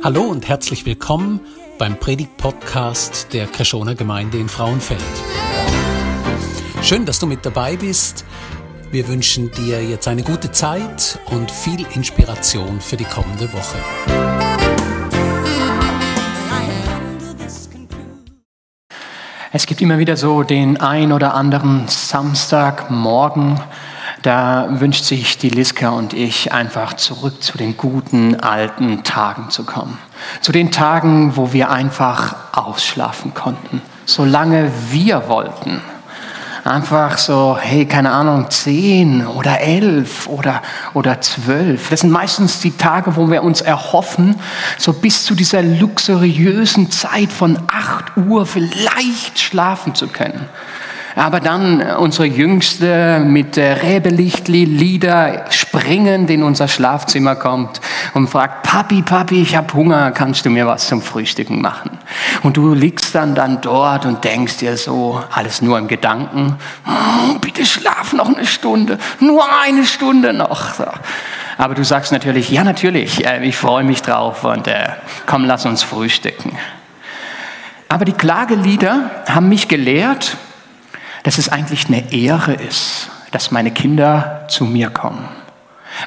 Hallo und herzlich willkommen beim Predigt-Podcast der Kreschoner Gemeinde in Frauenfeld. Schön, dass du mit dabei bist. Wir wünschen dir jetzt eine gute Zeit und viel Inspiration für die kommende Woche. Es gibt immer wieder so den ein oder anderen Samstagmorgen, da wünscht sich die Liska und ich einfach zurück zu den guten alten Tagen zu kommen. Zu den Tagen, wo wir einfach ausschlafen konnten, solange wir wollten. Einfach so, hey, keine Ahnung, zehn oder elf oder, oder zwölf. Das sind meistens die Tage, wo wir uns erhoffen, so bis zu dieser luxuriösen Zeit von acht Uhr vielleicht schlafen zu können. Aber dann äh, unsere Jüngste mit Räbelichtli-Lieder springend in unser Schlafzimmer kommt und fragt, Papi, Papi, ich habe Hunger, kannst du mir was zum Frühstücken machen? Und du liegst dann, dann dort und denkst dir so, alles nur im Gedanken, oh, bitte schlaf noch eine Stunde, nur eine Stunde noch. Aber du sagst natürlich, ja natürlich, äh, ich freue mich drauf und äh, komm, lass uns frühstücken. Aber die Klagelieder haben mich gelehrt, dass es eigentlich eine Ehre ist, dass meine Kinder zu mir kommen.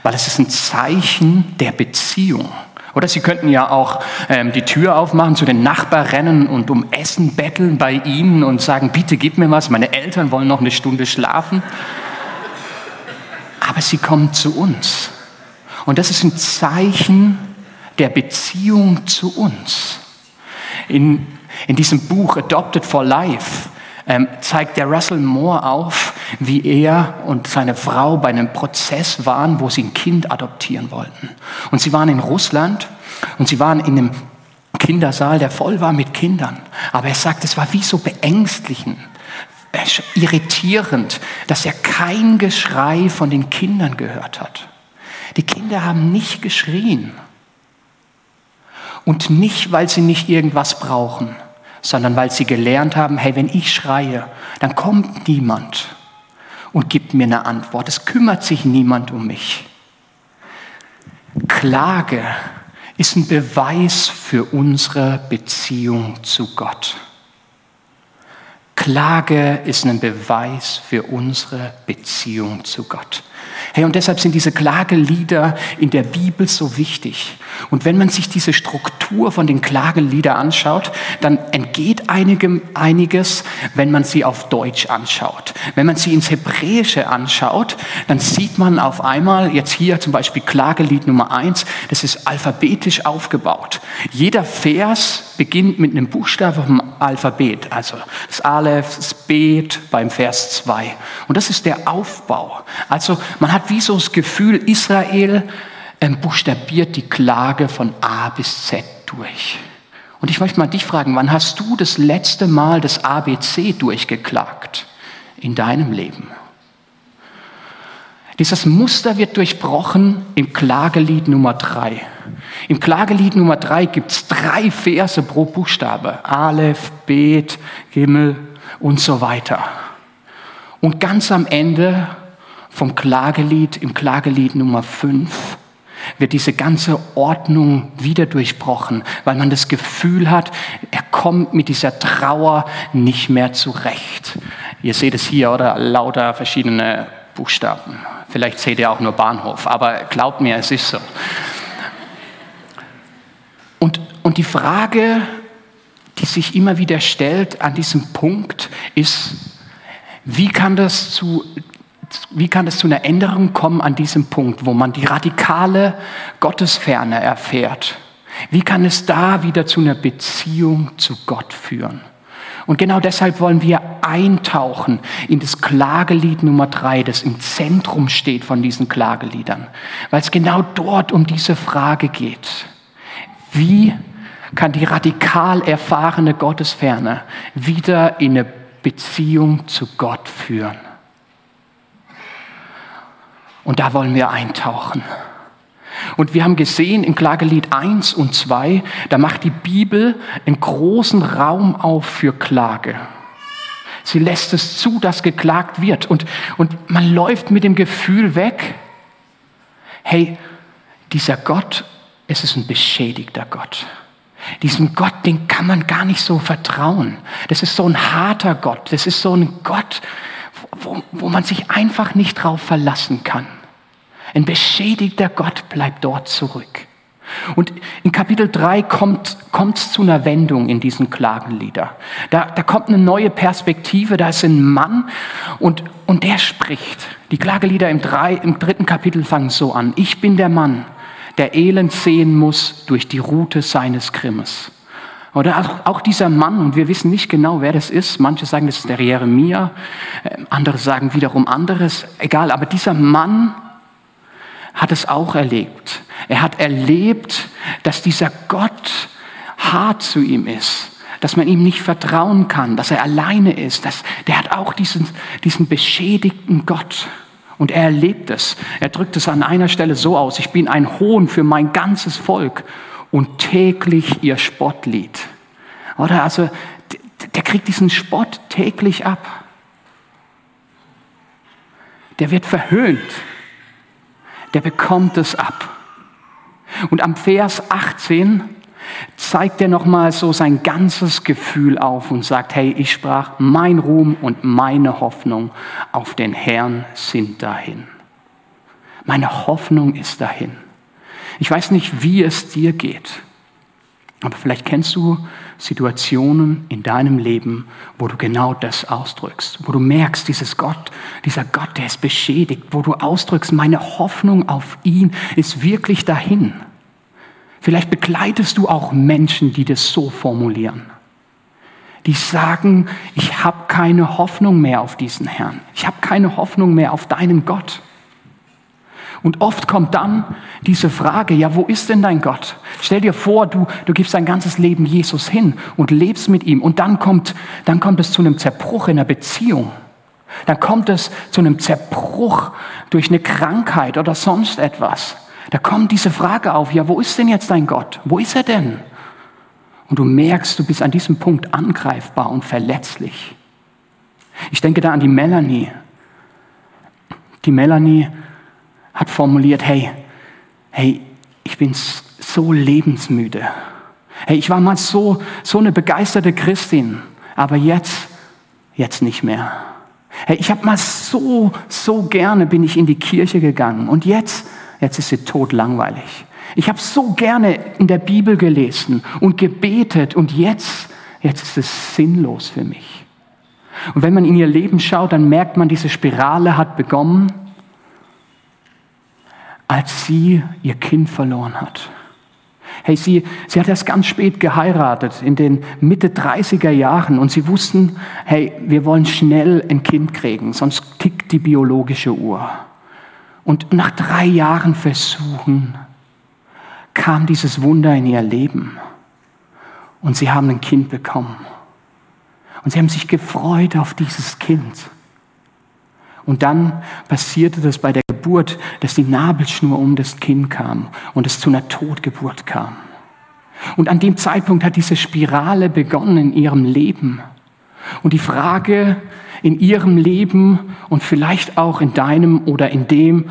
Weil es ist ein Zeichen der Beziehung. Oder sie könnten ja auch ähm, die Tür aufmachen, zu den Nachbarn rennen und um Essen betteln bei ihnen und sagen, bitte gib mir was, meine Eltern wollen noch eine Stunde schlafen. Aber sie kommen zu uns. Und das ist ein Zeichen der Beziehung zu uns. In, in diesem Buch Adopted for Life ähm, zeigt der Russell Moore auf, wie er und seine Frau bei einem Prozess waren, wo sie ein Kind adoptieren wollten. Und sie waren in Russland und sie waren in einem Kindersaal, der voll war mit Kindern. Aber er sagt, es war wie so beängstigend, irritierend, dass er kein Geschrei von den Kindern gehört hat. Die Kinder haben nicht geschrien. Und nicht, weil sie nicht irgendwas brauchen, sondern weil sie gelernt haben, hey, wenn ich schreie, dann kommt niemand und gibt mir eine Antwort. Es kümmert sich niemand um mich. Klage ist ein Beweis für unsere Beziehung zu Gott. Klage ist ein Beweis für unsere Beziehung zu Gott. Hey, und deshalb sind diese Klagelieder in der Bibel so wichtig. Und wenn man sich diese Struktur von den Klageliedern anschaut, dann entgeht einigem, einiges, wenn man sie auf Deutsch anschaut. Wenn man sie ins Hebräische anschaut, dann sieht man auf einmal, jetzt hier zum Beispiel Klagelied Nummer eins, das ist alphabetisch aufgebaut. Jeder Vers beginnt mit einem Buchstaben vom Alphabet, also das Aleph, das Bet beim Vers zwei. Und das ist der Aufbau. Also man hat wie so das Gefühl, Israel ähm, buchstabiert die Klage von A bis Z durch. Und ich möchte mal dich fragen, wann hast du das letzte Mal das ABC durchgeklagt in deinem Leben? Dieses Muster wird durchbrochen im Klagelied Nummer drei. Im Klagelied Nummer drei gibt es drei Verse pro Buchstabe. Aleph, Bet, Himmel und so weiter. Und ganz am Ende vom Klagelied, im Klagelied Nummer 5, wird diese ganze Ordnung wieder durchbrochen, weil man das Gefühl hat, er kommt mit dieser Trauer nicht mehr zurecht. Ihr seht es hier, oder? Lauter verschiedene Buchstaben. Vielleicht seht ihr auch nur Bahnhof, aber glaubt mir, es ist so. Und, und die Frage, die sich immer wieder stellt an diesem Punkt, ist, wie kann das zu wie kann es zu einer Änderung kommen an diesem Punkt, wo man die radikale Gottesferne erfährt? Wie kann es da wieder zu einer Beziehung zu Gott führen? Und genau deshalb wollen wir eintauchen in das Klagelied Nummer drei, das im Zentrum steht von diesen Klageliedern, weil es genau dort um diese Frage geht. Wie kann die radikal erfahrene Gottesferne wieder in eine Beziehung zu Gott führen? Und da wollen wir eintauchen. Und wir haben gesehen in Klagelied 1 und 2, da macht die Bibel einen großen Raum auf für Klage. Sie lässt es zu, dass geklagt wird. Und, und man läuft mit dem Gefühl weg, hey, dieser Gott, es ist ein beschädigter Gott. Diesem Gott, den kann man gar nicht so vertrauen. Das ist so ein harter Gott. Das ist so ein Gott, wo, wo man sich einfach nicht drauf verlassen kann. Ein beschädigter Gott bleibt dort zurück. Und in Kapitel 3 kommt es zu einer Wendung in diesen Klagenlieder. Da, da kommt eine neue Perspektive, da ist ein Mann und, und der spricht. Die Klagelieder im, drei, im dritten Kapitel fangen so an. Ich bin der Mann, der Elend sehen muss durch die Route seines Grimmes. Oder auch, dieser Mann, und wir wissen nicht genau, wer das ist. Manche sagen, das ist der Jeremia, äh, andere sagen wiederum anderes. Egal, aber dieser Mann hat es auch erlebt. Er hat erlebt, dass dieser Gott hart zu ihm ist, dass man ihm nicht vertrauen kann, dass er alleine ist. Dass, der hat auch diesen, diesen beschädigten Gott. Und er erlebt es. Er drückt es an einer Stelle so aus, ich bin ein Hohn für mein ganzes Volk und täglich ihr Spottlied. Oder also, der kriegt diesen Spott täglich ab. Der wird verhöhnt. Der bekommt es ab. Und am Vers 18 zeigt er nochmal so sein ganzes Gefühl auf und sagt, hey, ich sprach, mein Ruhm und meine Hoffnung auf den Herrn sind dahin. Meine Hoffnung ist dahin. Ich weiß nicht, wie es dir geht, aber vielleicht kennst du Situationen in deinem Leben, wo du genau das ausdrückst, wo du merkst, dieses Gott, dieser Gott, der ist beschädigt, wo du ausdrückst, meine Hoffnung auf ihn ist wirklich dahin. Vielleicht begleitest du auch Menschen, die das so formulieren. Die sagen, ich habe keine Hoffnung mehr auf diesen Herrn. Ich habe keine Hoffnung mehr auf deinen Gott. Und oft kommt dann diese Frage, ja, wo ist denn dein Gott? Stell dir vor, du, du gibst dein ganzes Leben Jesus hin und lebst mit ihm. Und dann kommt, dann kommt es zu einem Zerbruch in der Beziehung. Dann kommt es zu einem Zerbruch durch eine Krankheit oder sonst etwas. Da kommt diese Frage auf, ja, wo ist denn jetzt dein Gott? Wo ist er denn? Und du merkst, du bist an diesem Punkt angreifbar und verletzlich. Ich denke da an die Melanie. Die Melanie hat formuliert, hey, hey, ich bin so lebensmüde. Hey, ich war mal so, so eine begeisterte Christin, aber jetzt, jetzt nicht mehr. Hey, ich habe mal so, so gerne bin ich in die Kirche gegangen und jetzt, jetzt ist sie totlangweilig. Ich habe so gerne in der Bibel gelesen und gebetet und jetzt, jetzt ist es sinnlos für mich. Und wenn man in ihr Leben schaut, dann merkt man, diese Spirale hat begonnen, als sie ihr Kind verloren hat. Hey, sie, sie hat erst ganz spät geheiratet, in den Mitte 30er Jahren, und sie wussten, hey, wir wollen schnell ein Kind kriegen, sonst tickt die biologische Uhr. Und nach drei Jahren Versuchen kam dieses Wunder in ihr Leben. Und sie haben ein Kind bekommen. Und sie haben sich gefreut auf dieses Kind. Und dann passierte das bei der Geburt, dass die Nabelschnur um das Kind kam und es zu einer Totgeburt kam. Und an dem Zeitpunkt hat diese Spirale begonnen in ihrem Leben. Und die Frage, in ihrem Leben und vielleicht auch in deinem oder in dem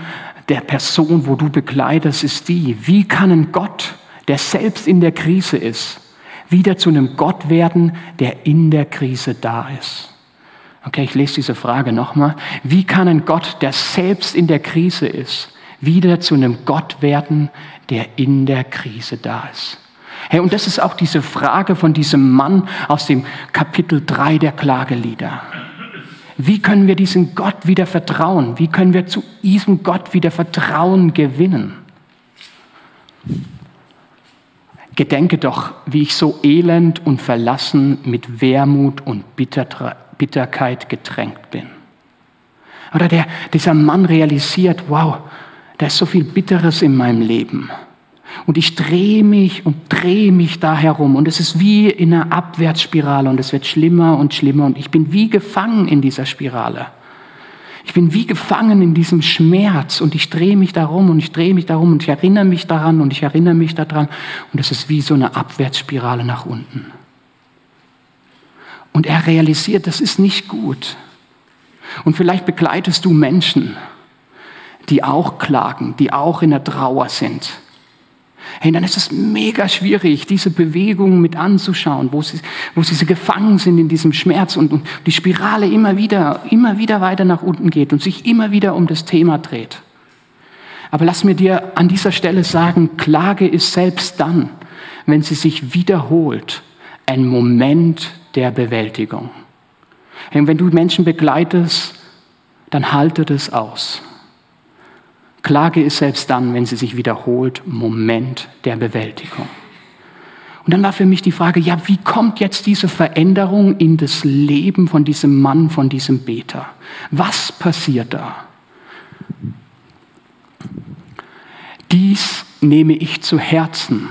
der Person, wo du begleitest, ist die, wie kann ein Gott, der selbst in der Krise ist, wieder zu einem Gott werden, der in der Krise da ist? Okay, ich lese diese Frage nochmal. Wie kann ein Gott, der selbst in der Krise ist, wieder zu einem Gott werden, der in der Krise da ist? Hey, und das ist auch diese Frage von diesem Mann aus dem Kapitel 3 der Klagelieder. Wie können wir diesem Gott wieder vertrauen? Wie können wir zu diesem Gott wieder Vertrauen gewinnen? Gedenke doch, wie ich so elend und verlassen mit Wermut und Bitterkeit getränkt bin. Oder der, dieser Mann realisiert, wow, da ist so viel Bitteres in meinem Leben. Und ich drehe mich und drehe mich da herum. Und es ist wie in einer Abwärtsspirale und es wird schlimmer und schlimmer. Und ich bin wie gefangen in dieser Spirale. Ich bin wie gefangen in diesem Schmerz und ich drehe mich darum und ich drehe mich darum und ich erinnere mich daran und ich erinnere mich daran. Und es ist wie so eine Abwärtsspirale nach unten. Und er realisiert, das ist nicht gut. Und vielleicht begleitest du Menschen, die auch klagen, die auch in der Trauer sind Hey, dann ist es mega schwierig, diese Bewegung mit anzuschauen, wo sie, wo sie gefangen sind in diesem Schmerz und, und die Spirale immer wieder, immer wieder weiter nach unten geht und sich immer wieder um das Thema dreht. Aber lass mir dir an dieser Stelle sagen, Klage ist selbst dann, wenn sie sich wiederholt, ein Moment der Bewältigung. Hey, wenn du Menschen begleitest, dann halte das aus. Klage ist selbst dann, wenn sie sich wiederholt, Moment der Bewältigung. Und dann war für mich die Frage, ja, wie kommt jetzt diese Veränderung in das Leben von diesem Mann, von diesem Beter? Was passiert da? Dies nehme ich zu Herzen,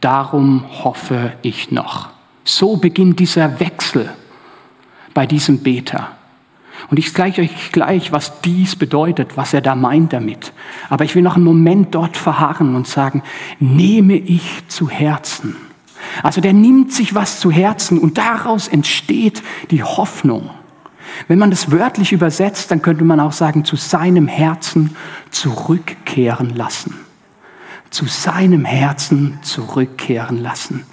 darum hoffe ich noch. So beginnt dieser Wechsel bei diesem Beter. Und ich zeige euch gleich, was dies bedeutet, was er da meint damit. Aber ich will noch einen Moment dort verharren und sagen, nehme ich zu Herzen. Also der nimmt sich was zu Herzen und daraus entsteht die Hoffnung. Wenn man das wörtlich übersetzt, dann könnte man auch sagen, zu seinem Herzen zurückkehren lassen. Zu seinem Herzen zurückkehren lassen.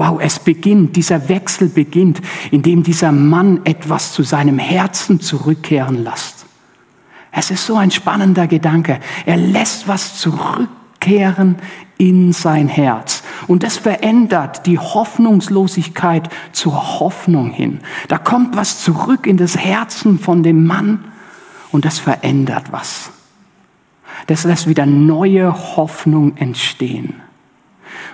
Wow, es beginnt, dieser Wechsel beginnt, indem dieser Mann etwas zu seinem Herzen zurückkehren lässt. Es ist so ein spannender Gedanke. Er lässt was zurückkehren in sein Herz. Und das verändert die Hoffnungslosigkeit zur Hoffnung hin. Da kommt was zurück in das Herzen von dem Mann und das verändert was. Das lässt wieder neue Hoffnung entstehen.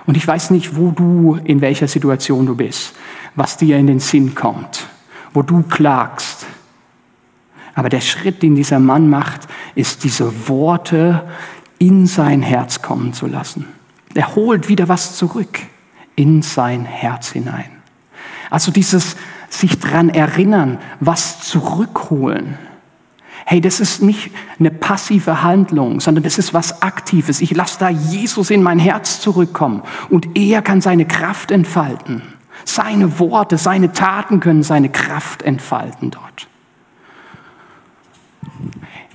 Und ich weiß nicht, wo du, in welcher Situation du bist, was dir in den Sinn kommt, wo du klagst. Aber der Schritt, den dieser Mann macht, ist, diese Worte in sein Herz kommen zu lassen. Er holt wieder was zurück in sein Herz hinein. Also dieses sich dran erinnern, was zurückholen. Hey, das ist nicht eine passive Handlung, sondern das ist was Aktives. Ich lasse da Jesus in mein Herz zurückkommen und er kann seine Kraft entfalten. Seine Worte, seine Taten können seine Kraft entfalten dort.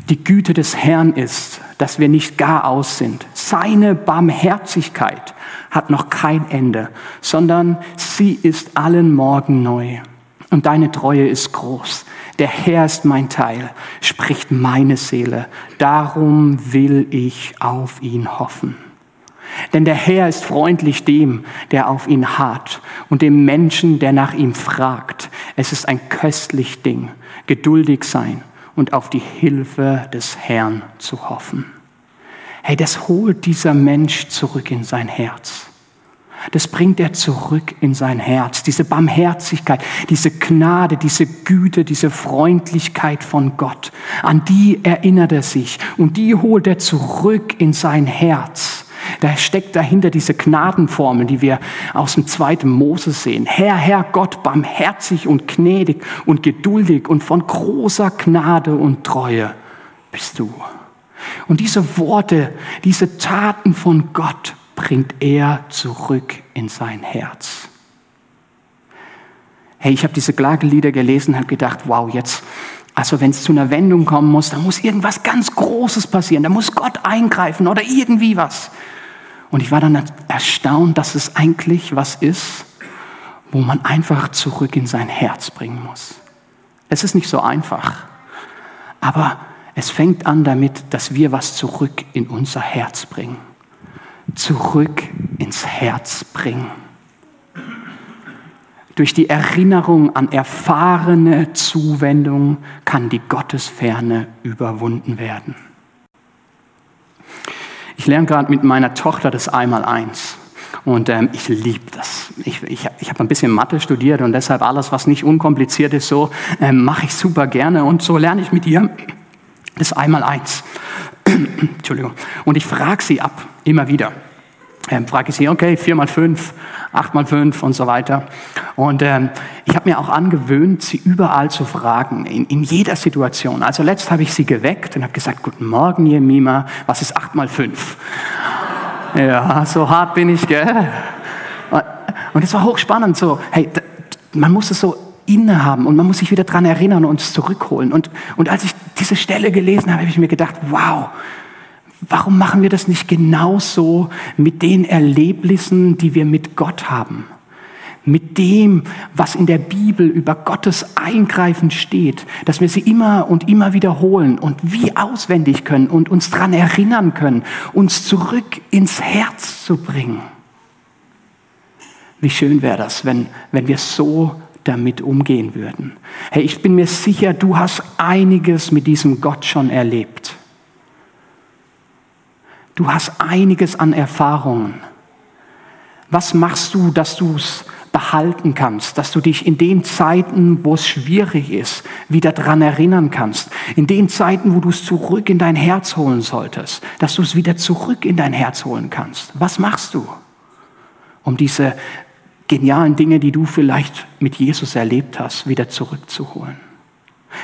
Die Güte des Herrn ist, dass wir nicht gar aus sind. Seine Barmherzigkeit hat noch kein Ende, sondern sie ist allen Morgen neu. Und deine Treue ist groß. Der Herr ist mein Teil, spricht meine Seele. Darum will ich auf ihn hoffen. Denn der Herr ist freundlich dem, der auf ihn harrt und dem Menschen, der nach ihm fragt. Es ist ein köstlich Ding, geduldig sein und auf die Hilfe des Herrn zu hoffen. Hey, das holt dieser Mensch zurück in sein Herz das bringt er zurück in sein Herz. Diese Barmherzigkeit, diese Gnade, diese Güte, diese Freundlichkeit von Gott, an die erinnert er sich und die holt er zurück in sein Herz. Da steckt dahinter diese Gnadenformel, die wir aus dem zweiten Mose sehen. Herr, Herr Gott, barmherzig und gnädig und geduldig und von großer Gnade und Treue bist du. Und diese Worte, diese Taten von Gott bringt er zurück in sein Herz. Hey, ich habe diese Klagelieder gelesen und habe gedacht, wow, jetzt, also wenn es zu einer Wendung kommen muss, dann muss irgendwas ganz Großes passieren, da muss Gott eingreifen oder irgendwie was. Und ich war dann erstaunt, dass es eigentlich was ist, wo man einfach zurück in sein Herz bringen muss. Es ist nicht so einfach, aber es fängt an damit, dass wir was zurück in unser Herz bringen zurück ins Herz bringen. Durch die Erinnerung an erfahrene Zuwendung kann die Gottesferne überwunden werden. Ich lerne gerade mit meiner Tochter das Einmaleins. Und ähm, ich liebe das. Ich, ich, ich habe ein bisschen Mathe studiert und deshalb alles, was nicht unkompliziert ist, so ähm, mache ich super gerne. Und so lerne ich mit ihr das Einmaleins. Entschuldigung. Und ich frage sie ab, immer wieder. Ähm, frage ich sie, okay, vier mal fünf, acht mal fünf und so weiter. Und ähm, ich habe mir auch angewöhnt, sie überall zu fragen, in, in jeder Situation. Also letzt habe ich sie geweckt und habe gesagt, guten Morgen, Jemima, was ist acht mal fünf? ja, so hart bin ich, gell? Und es war hochspannend, so, hey, man muss es so innehaben und man muss sich wieder dran erinnern und uns zurückholen. Und, und als ich diese Stelle gelesen habe, habe ich mir gedacht, wow, warum machen wir das nicht genauso mit den Erlebnissen, die wir mit Gott haben? Mit dem, was in der Bibel über Gottes Eingreifen steht, dass wir sie immer und immer wiederholen und wie auswendig können und uns daran erinnern können, uns zurück ins Herz zu bringen. Wie schön wäre das, wenn, wenn wir so damit umgehen würden. Hey, ich bin mir sicher, du hast einiges mit diesem Gott schon erlebt. Du hast einiges an Erfahrungen. Was machst du, dass du es behalten kannst, dass du dich in den Zeiten, wo es schwierig ist, wieder daran erinnern kannst, in den Zeiten, wo du es zurück in dein Herz holen solltest, dass du es wieder zurück in dein Herz holen kannst. Was machst du, um diese genialen Dinge, die du vielleicht mit Jesus erlebt hast, wieder zurückzuholen?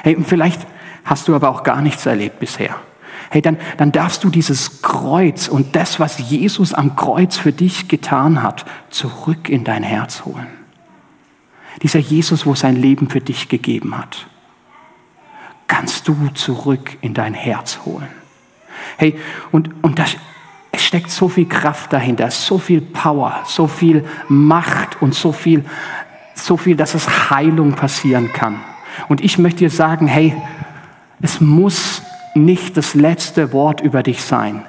Hey, und vielleicht hast du aber auch gar nichts erlebt bisher hey, dann, dann darfst du dieses Kreuz und das, was Jesus am Kreuz für dich getan hat, zurück in dein Herz holen. Dieser Jesus, wo sein Leben für dich gegeben hat, kannst du zurück in dein Herz holen. Hey, und, und das, es steckt so viel Kraft dahinter, so viel Power, so viel Macht und so viel, so viel, dass es Heilung passieren kann. Und ich möchte dir sagen, hey, es muss nicht das letzte Wort über dich sein.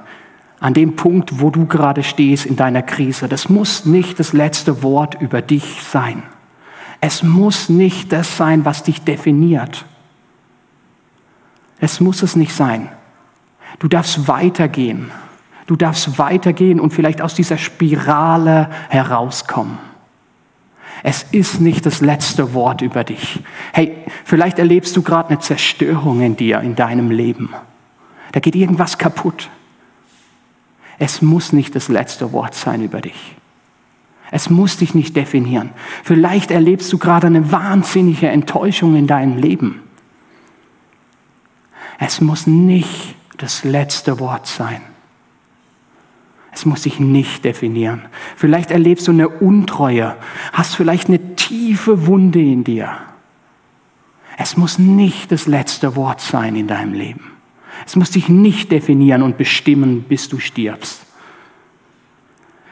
An dem Punkt, wo du gerade stehst in deiner Krise. Das muss nicht das letzte Wort über dich sein. Es muss nicht das sein, was dich definiert. Es muss es nicht sein. Du darfst weitergehen. Du darfst weitergehen und vielleicht aus dieser Spirale herauskommen. Es ist nicht das letzte Wort über dich. Hey, vielleicht erlebst du gerade eine Zerstörung in dir, in deinem Leben. Da geht irgendwas kaputt. Es muss nicht das letzte Wort sein über dich. Es muss dich nicht definieren. Vielleicht erlebst du gerade eine wahnsinnige Enttäuschung in deinem Leben. Es muss nicht das letzte Wort sein. Es muss sich nicht definieren. Vielleicht erlebst du eine Untreue, hast vielleicht eine tiefe Wunde in dir. Es muss nicht das letzte Wort sein in deinem Leben. Es muss dich nicht definieren und bestimmen, bis du stirbst.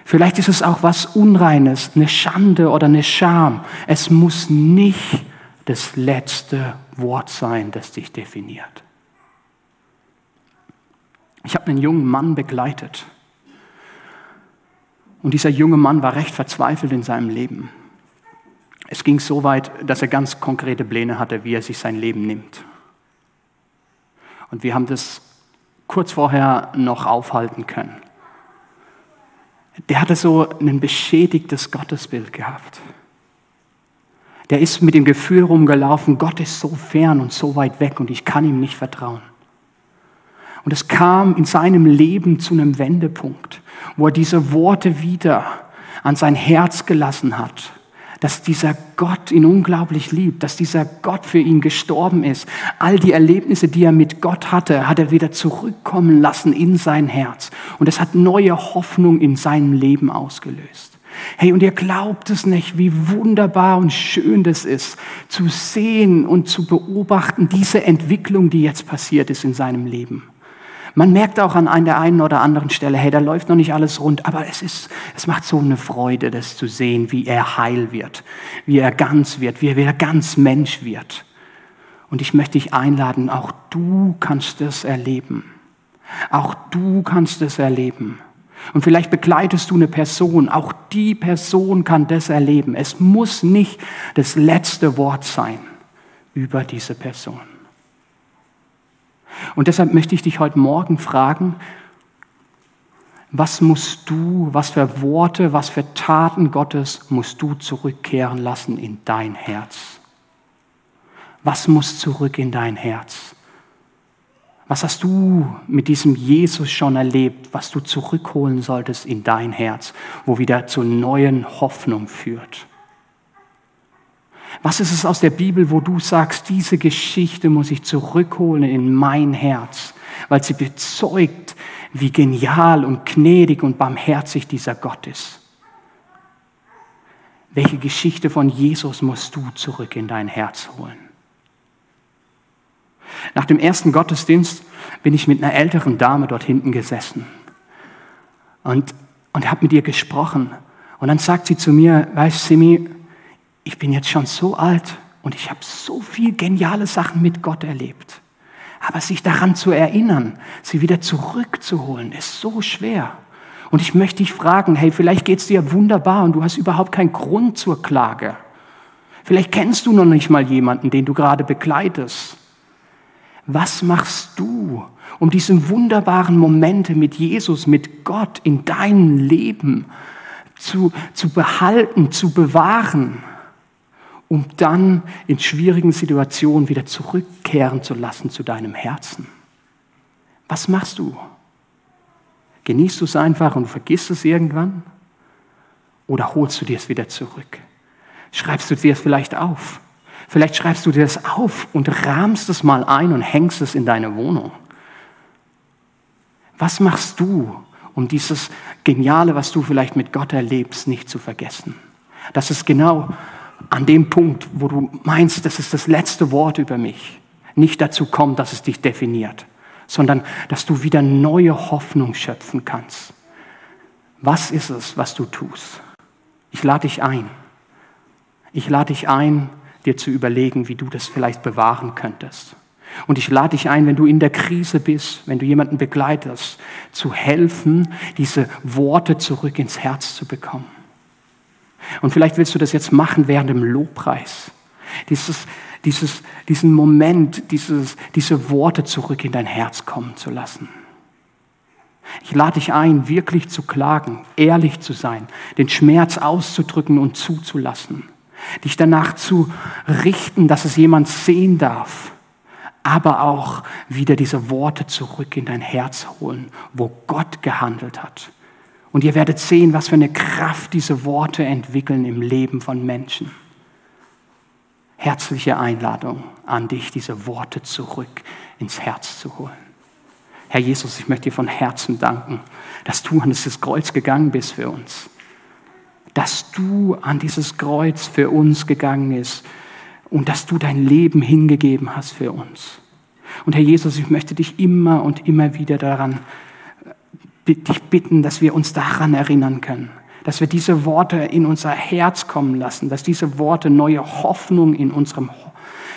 Vielleicht ist es auch was Unreines, eine Schande oder eine Scham. Es muss nicht das letzte Wort sein, das dich definiert. Ich habe einen jungen Mann begleitet. Und dieser junge Mann war recht verzweifelt in seinem Leben. Es ging so weit, dass er ganz konkrete Pläne hatte, wie er sich sein Leben nimmt. Und wir haben das kurz vorher noch aufhalten können. Der hatte so ein beschädigtes Gottesbild gehabt. Der ist mit dem Gefühl rumgelaufen, Gott ist so fern und so weit weg und ich kann ihm nicht vertrauen. Und es kam in seinem Leben zu einem Wendepunkt, wo er diese Worte wieder an sein Herz gelassen hat dass dieser Gott ihn unglaublich liebt, dass dieser Gott für ihn gestorben ist. All die Erlebnisse, die er mit Gott hatte, hat er wieder zurückkommen lassen in sein Herz. Und es hat neue Hoffnung in seinem Leben ausgelöst. Hey, und ihr glaubt es nicht, wie wunderbar und schön das ist, zu sehen und zu beobachten, diese Entwicklung, die jetzt passiert ist in seinem Leben. Man merkt auch an der einen oder anderen Stelle, hey, da läuft noch nicht alles rund, aber es ist, es macht so eine Freude, das zu sehen, wie er heil wird, wie er ganz wird, wie er wieder ganz Mensch wird. Und ich möchte dich einladen, auch du kannst es erleben. Auch du kannst es erleben. Und vielleicht begleitest du eine Person, auch die Person kann das erleben. Es muss nicht das letzte Wort sein über diese Person. Und deshalb möchte ich dich heute Morgen fragen, was musst du, was für Worte, was für Taten Gottes musst du zurückkehren lassen in dein Herz? Was muss zurück in dein Herz? Was hast du mit diesem Jesus schon erlebt, was du zurückholen solltest in dein Herz, wo wieder zur neuen Hoffnung führt? Was ist es aus der Bibel, wo du sagst, diese Geschichte muss ich zurückholen in mein Herz, weil sie bezeugt, wie genial und gnädig und barmherzig dieser Gott ist? Welche Geschichte von Jesus musst du zurück in dein Herz holen? Nach dem ersten Gottesdienst bin ich mit einer älteren Dame dort hinten gesessen und, und habe mit ihr gesprochen. Und dann sagt sie zu mir, weißt Simi, ich bin jetzt schon so alt und ich habe so viel geniale Sachen mit Gott erlebt. Aber sich daran zu erinnern, sie wieder zurückzuholen, ist so schwer. Und ich möchte dich fragen, hey, vielleicht geht es dir wunderbar und du hast überhaupt keinen Grund zur Klage. Vielleicht kennst du noch nicht mal jemanden, den du gerade begleitest. Was machst du, um diese wunderbaren Momente mit Jesus, mit Gott in deinem Leben zu, zu behalten, zu bewahren, um dann in schwierigen Situationen wieder zurückkehren zu lassen zu deinem Herzen? Was machst du? Genießt du es einfach und vergisst es irgendwann? Oder holst du dir es wieder zurück? Schreibst du dir es vielleicht auf? Vielleicht schreibst du dir das auf und rahmst es mal ein und hängst es in deine Wohnung. Was machst du, um dieses Geniale, was du vielleicht mit Gott erlebst, nicht zu vergessen? Das ist genau an dem Punkt, wo du meinst, das ist das letzte Wort über mich, nicht dazu kommt, dass es dich definiert, sondern dass du wieder neue Hoffnung schöpfen kannst. Was ist es, was du tust? Ich lade dich ein. Ich lade dich ein, dir zu überlegen, wie du das vielleicht bewahren könntest. Und ich lade dich ein, wenn du in der Krise bist, wenn du jemanden begleitest, zu helfen, diese Worte zurück ins Herz zu bekommen. Und vielleicht willst du das jetzt machen während dem Lobpreis. Dieses, dieses, diesen Moment, dieses, diese Worte zurück in dein Herz kommen zu lassen. Ich lade dich ein, wirklich zu klagen, ehrlich zu sein, den Schmerz auszudrücken und zuzulassen dich danach zu richten, dass es jemand sehen darf, aber auch wieder diese Worte zurück in dein Herz holen, wo Gott gehandelt hat. Und ihr werdet sehen, was für eine Kraft diese Worte entwickeln im Leben von Menschen. Herzliche Einladung an dich, diese Worte zurück ins Herz zu holen. Herr Jesus, ich möchte dir von Herzen danken, dass du an dieses Kreuz gegangen bist für uns dass du an dieses Kreuz für uns gegangen bist und dass du dein Leben hingegeben hast für uns. Und Herr Jesus, ich möchte dich immer und immer wieder daran äh, dich bitten, dass wir uns daran erinnern können, dass wir diese Worte in unser Herz kommen lassen, dass diese Worte neue Hoffnung in unserem,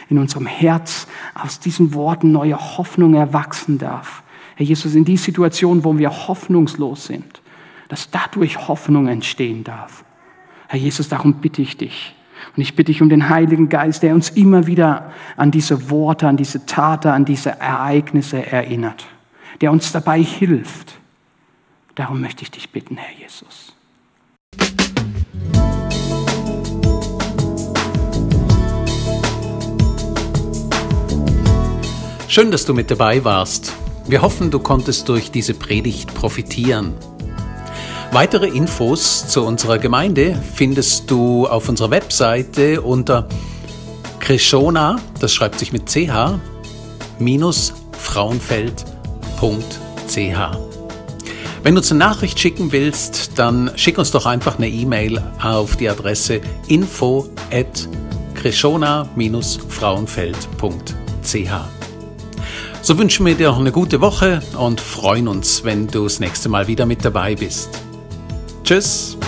in unserem Herz, aus diesen Worten neue Hoffnung erwachsen darf. Herr Jesus, in die Situation, wo wir hoffnungslos sind, dass dadurch Hoffnung entstehen darf. Herr Jesus, darum bitte ich dich. Und ich bitte dich um den Heiligen Geist, der uns immer wieder an diese Worte, an diese Taten, an diese Ereignisse erinnert, der uns dabei hilft. Darum möchte ich dich bitten, Herr Jesus. Schön, dass du mit dabei warst. Wir hoffen, du konntest durch diese Predigt profitieren. Weitere Infos zu unserer Gemeinde findest du auf unserer Webseite unter Krishona, das schreibt sich mit ch, minus frauenfeld.ch. Wenn du uns eine Nachricht schicken willst, dann schick uns doch einfach eine E-Mail auf die Adresse info at krishona-frauenfeld.ch. So wünschen wir dir noch eine gute Woche und freuen uns, wenn du das nächste Mal wieder mit dabei bist. Tschüss.